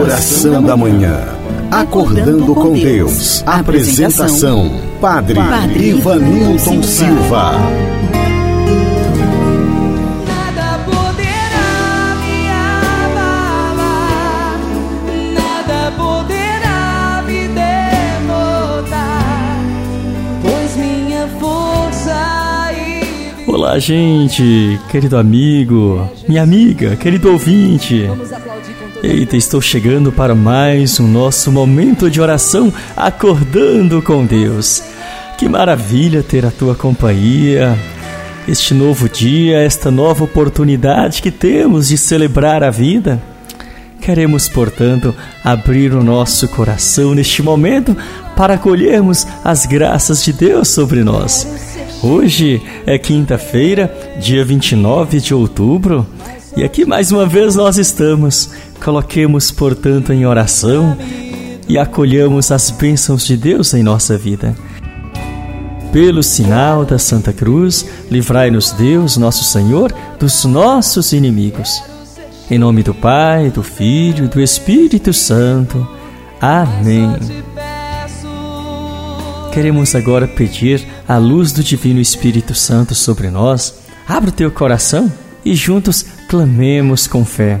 Oração da Manhã. Acordando com Deus. Apresentação: Padre, Padre Ivanilton Silva. Nada poderá me abalar, nada poderá me derrotar, pois minha força Olá, gente, querido amigo, minha amiga, querido ouvinte. Eita, estou chegando para mais um nosso momento de oração, acordando com Deus. Que maravilha ter a tua companhia. Este novo dia, esta nova oportunidade que temos de celebrar a vida. Queremos, portanto, abrir o nosso coração neste momento para acolhermos as graças de Deus sobre nós. Hoje é quinta-feira, dia 29 de outubro, e aqui mais uma vez nós estamos. Coloquemos, portanto, em oração e acolhamos as bênçãos de Deus em nossa vida. Pelo sinal da Santa Cruz, livrai-nos Deus, nosso Senhor, dos nossos inimigos. Em nome do Pai, do Filho e do Espírito Santo. Amém. Queremos agora pedir a luz do Divino Espírito Santo sobre nós. Abra o teu coração e juntos clamemos com fé.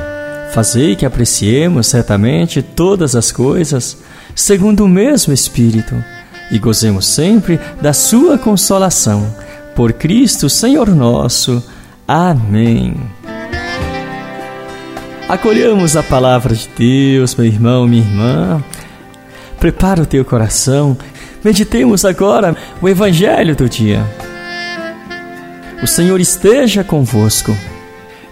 fazei que apreciemos certamente todas as coisas segundo o mesmo Espírito e gozemos sempre da Sua consolação. Por Cristo, Senhor nosso. Amém. Acolhamos a palavra de Deus, meu irmão, minha irmã. Prepara o teu coração. Meditemos agora o Evangelho do dia. O Senhor esteja convosco.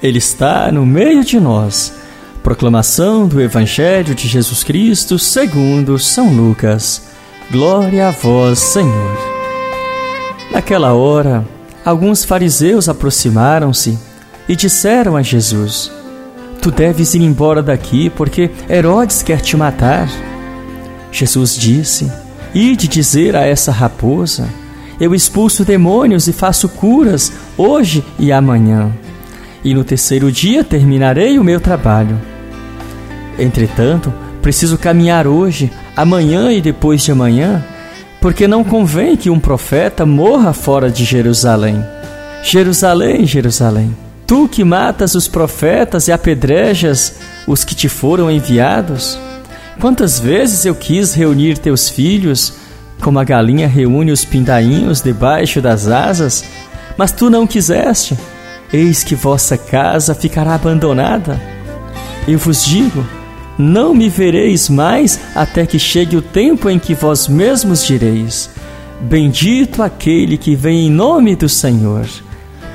Ele está no meio de nós. Proclamação do Evangelho de Jesus Cristo segundo São Lucas. Glória a vós, Senhor. Naquela hora, alguns fariseus aproximaram-se e disseram a Jesus: Tu deves ir embora daqui, porque Herodes quer te matar. Jesus disse: Ide dizer a essa raposa: Eu expulso demônios e faço curas hoje e amanhã, e no terceiro dia terminarei o meu trabalho. Entretanto, preciso caminhar hoje, amanhã e depois de amanhã, porque não convém que um profeta morra fora de Jerusalém. Jerusalém, Jerusalém, tu que matas os profetas e apedrejas os que te foram enviados, quantas vezes eu quis reunir teus filhos, como a galinha reúne os pindainhos debaixo das asas, mas tu não quiseste. Eis que vossa casa ficará abandonada. Eu vos digo, não me vereis mais até que chegue o tempo em que vós mesmos direis: Bendito aquele que vem em nome do Senhor.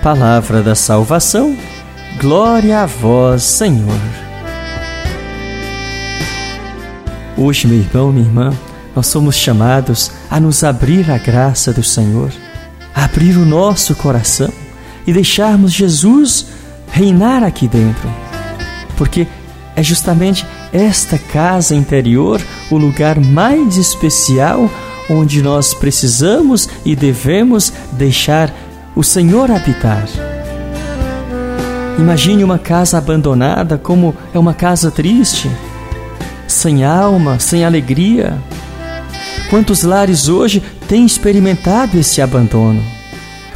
Palavra da salvação, glória a vós, Senhor. Hoje, meu irmão, minha irmã, nós somos chamados a nos abrir à graça do Senhor, abrir o nosso coração e deixarmos Jesus reinar aqui dentro. Porque é justamente esta casa interior o lugar mais especial onde nós precisamos e devemos deixar o Senhor habitar. Imagine uma casa abandonada como é uma casa triste, sem alma, sem alegria. Quantos lares hoje têm experimentado esse abandono?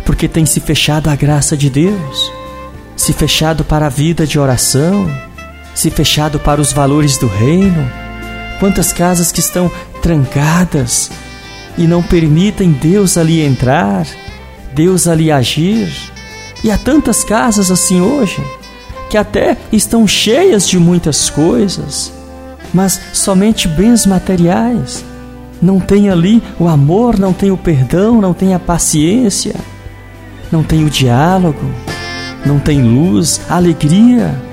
Porque têm se fechado à graça de Deus, se fechado para a vida de oração, se fechado para os valores do reino? Quantas casas que estão trancadas e não permitem Deus ali entrar, Deus ali agir? E há tantas casas assim hoje, que até estão cheias de muitas coisas, mas somente bens materiais. Não tem ali o amor, não tem o perdão, não tem a paciência, não tem o diálogo, não tem luz, alegria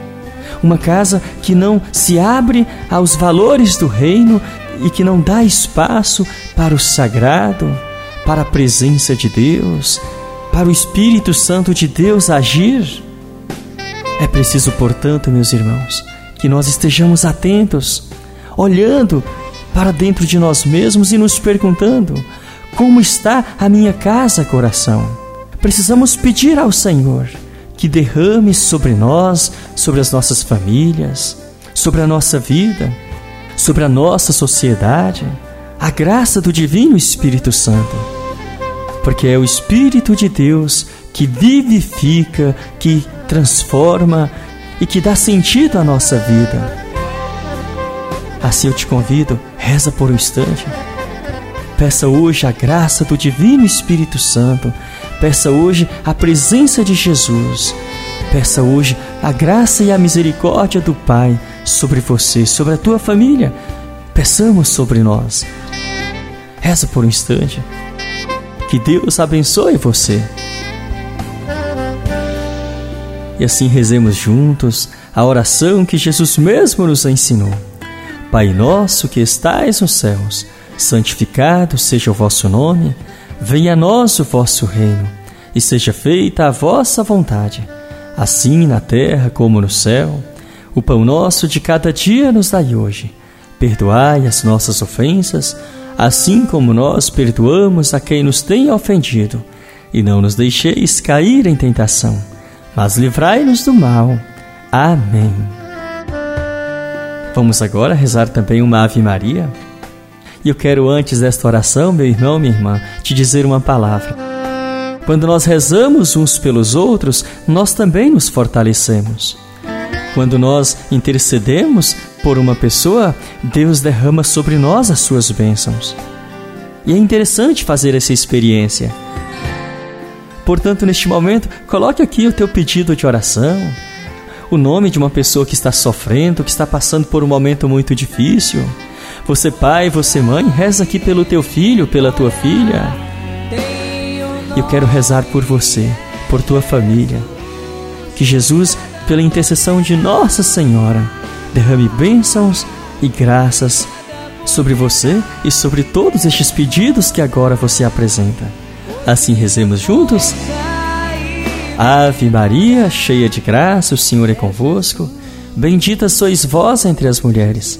uma casa que não se abre aos valores do reino e que não dá espaço para o sagrado, para a presença de Deus, para o Espírito Santo de Deus agir. É preciso, portanto, meus irmãos, que nós estejamos atentos, olhando para dentro de nós mesmos e nos perguntando: como está a minha casa, coração? Precisamos pedir ao Senhor que derrame sobre nós, sobre as nossas famílias, sobre a nossa vida, sobre a nossa sociedade, a graça do Divino Espírito Santo. Porque é o Espírito de Deus que vivifica, que transforma e que dá sentido à nossa vida. Assim eu te convido, reza por um instante. Peça hoje a graça do Divino Espírito Santo. Peça hoje a presença de Jesus. Peça hoje a graça e a misericórdia do Pai sobre você, sobre a tua família. Peçamos sobre nós. Reza por um instante. Que Deus abençoe você. E assim rezemos juntos a oração que Jesus mesmo nos ensinou. Pai nosso que estais nos céus, santificado seja o vosso nome, venha a nós o vosso reino, e seja feita a vossa vontade, assim na terra como no céu. O pão nosso de cada dia nos dai hoje. Perdoai as nossas ofensas, assim como nós perdoamos a quem nos tem ofendido, e não nos deixeis cair em tentação mas livrai-nos do mal. Amém. Vamos agora rezar também uma Ave Maria. E eu quero, antes desta oração, meu irmão, minha irmã, te dizer uma palavra. Quando nós rezamos uns pelos outros, nós também nos fortalecemos. Quando nós intercedemos por uma pessoa, Deus derrama sobre nós as suas bênçãos. E é interessante fazer essa experiência Portanto, neste momento, coloque aqui o teu pedido de oração, o nome de uma pessoa que está sofrendo, que está passando por um momento muito difícil. Você, pai, você, mãe, reza aqui pelo teu filho, pela tua filha. Eu quero rezar por você, por tua família. Que Jesus, pela intercessão de Nossa Senhora, derrame bênçãos e graças sobre você e sobre todos estes pedidos que agora você apresenta. Assim rezemos juntos. Ave Maria, cheia de graça, o Senhor é convosco. Bendita sois vós entre as mulheres,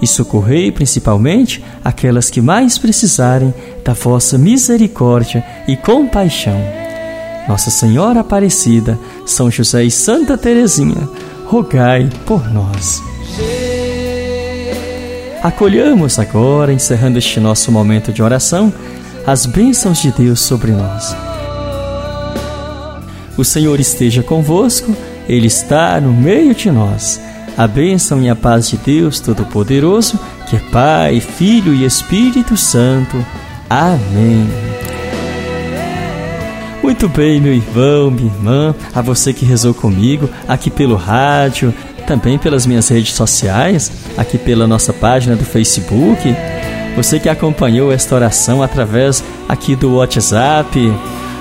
e socorrei principalmente aquelas que mais precisarem da vossa misericórdia e compaixão. Nossa Senhora Aparecida, São José e Santa Teresinha, rogai por nós. Acolhamos agora, encerrando este nosso momento de oração, as bênçãos de Deus sobre nós. O Senhor esteja convosco, Ele está no meio de nós. A bênção e a paz de Deus Todo-Poderoso, que é Pai, Filho e Espírito Santo. Amém. Muito bem, meu irmão, minha irmã, a você que rezou comigo, aqui pelo rádio, também pelas minhas redes sociais, aqui pela nossa página do Facebook, você que acompanhou esta oração através aqui do WhatsApp,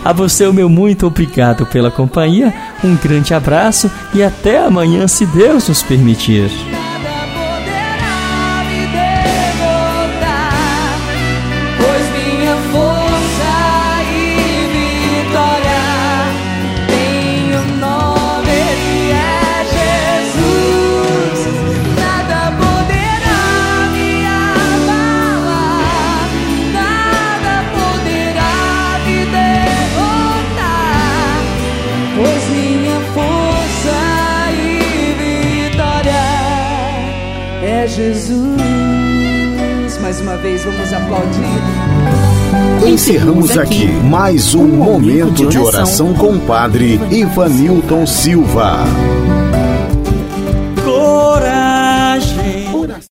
a você, o meu muito obrigado pela companhia, um grande abraço e até amanhã, se Deus nos permitir. Jesus. Mais uma vez, vamos aplaudir. Encerramos aqui mais um momento de oração com o Padre Ivanilton Silva.